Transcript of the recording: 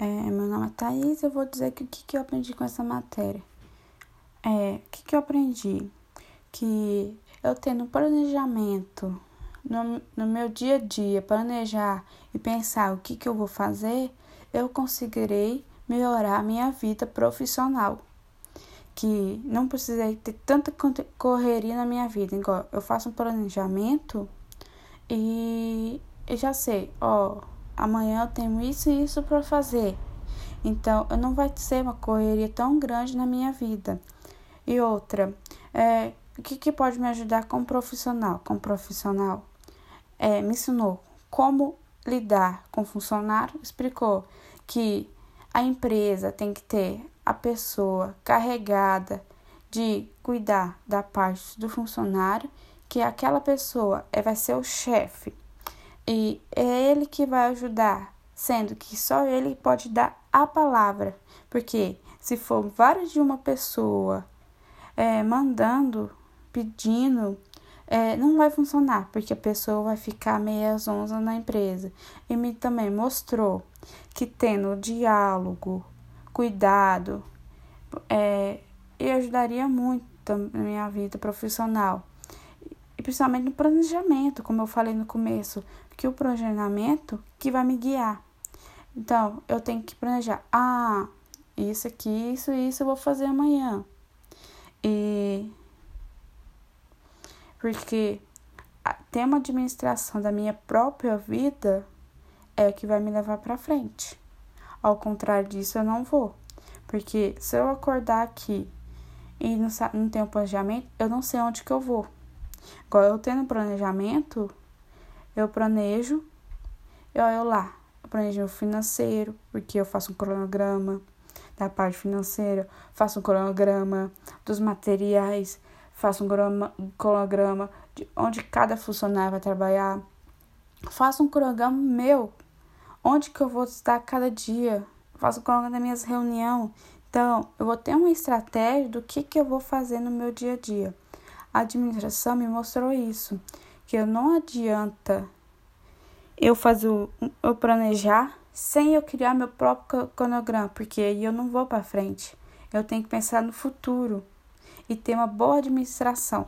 É, meu nome é Thaís eu vou dizer que o que, que eu aprendi com essa matéria. É, o que, que eu aprendi? Que eu tendo planejamento no, no meu dia a dia, planejar e pensar o que, que eu vou fazer, eu conseguirei melhorar a minha vida profissional. Que não precisei ter tanta correria na minha vida. Igual eu faço um planejamento e eu já sei, ó amanhã eu tenho isso e isso para fazer. Então, não vai ser uma correria tão grande na minha vida. E outra, é, o que, que pode me ajudar como profissional? Como profissional, é, me ensinou como lidar com funcionário, explicou que a empresa tem que ter a pessoa carregada de cuidar da parte do funcionário, que aquela pessoa é, vai ser o chefe e é ele que vai ajudar, sendo que só ele pode dar a palavra. Porque se for vários de uma pessoa é, mandando, pedindo, é, não vai funcionar, porque a pessoa vai ficar meia zonza na empresa. E me também mostrou que tendo diálogo, cuidado, é, e ajudaria muito na minha vida profissional. E principalmente no planejamento, como eu falei no começo, que o planejamento que vai me guiar. Então, eu tenho que planejar. Ah, isso aqui, isso, isso eu vou fazer amanhã. E porque ter uma administração da minha própria vida é que vai me levar para frente. Ao contrário disso, eu não vou. Porque se eu acordar aqui e não, não tenho planejamento, eu não sei onde que eu vou. Igual eu tendo planejamento, eu planejo, eu, eu lá, eu planejo financeiro, porque eu faço um cronograma da parte financeira, faço um cronograma dos materiais, faço um cronograma de onde cada funcionário vai trabalhar, faço um cronograma meu, onde que eu vou estar cada dia, faço um cronograma das minhas reuniões. Então, eu vou ter uma estratégia do que, que eu vou fazer no meu dia a dia. A administração me mostrou isso que não adianta eu fazer eu planejar sem eu criar meu próprio cronograma, porque aí eu não vou para frente. Eu tenho que pensar no futuro e ter uma boa administração.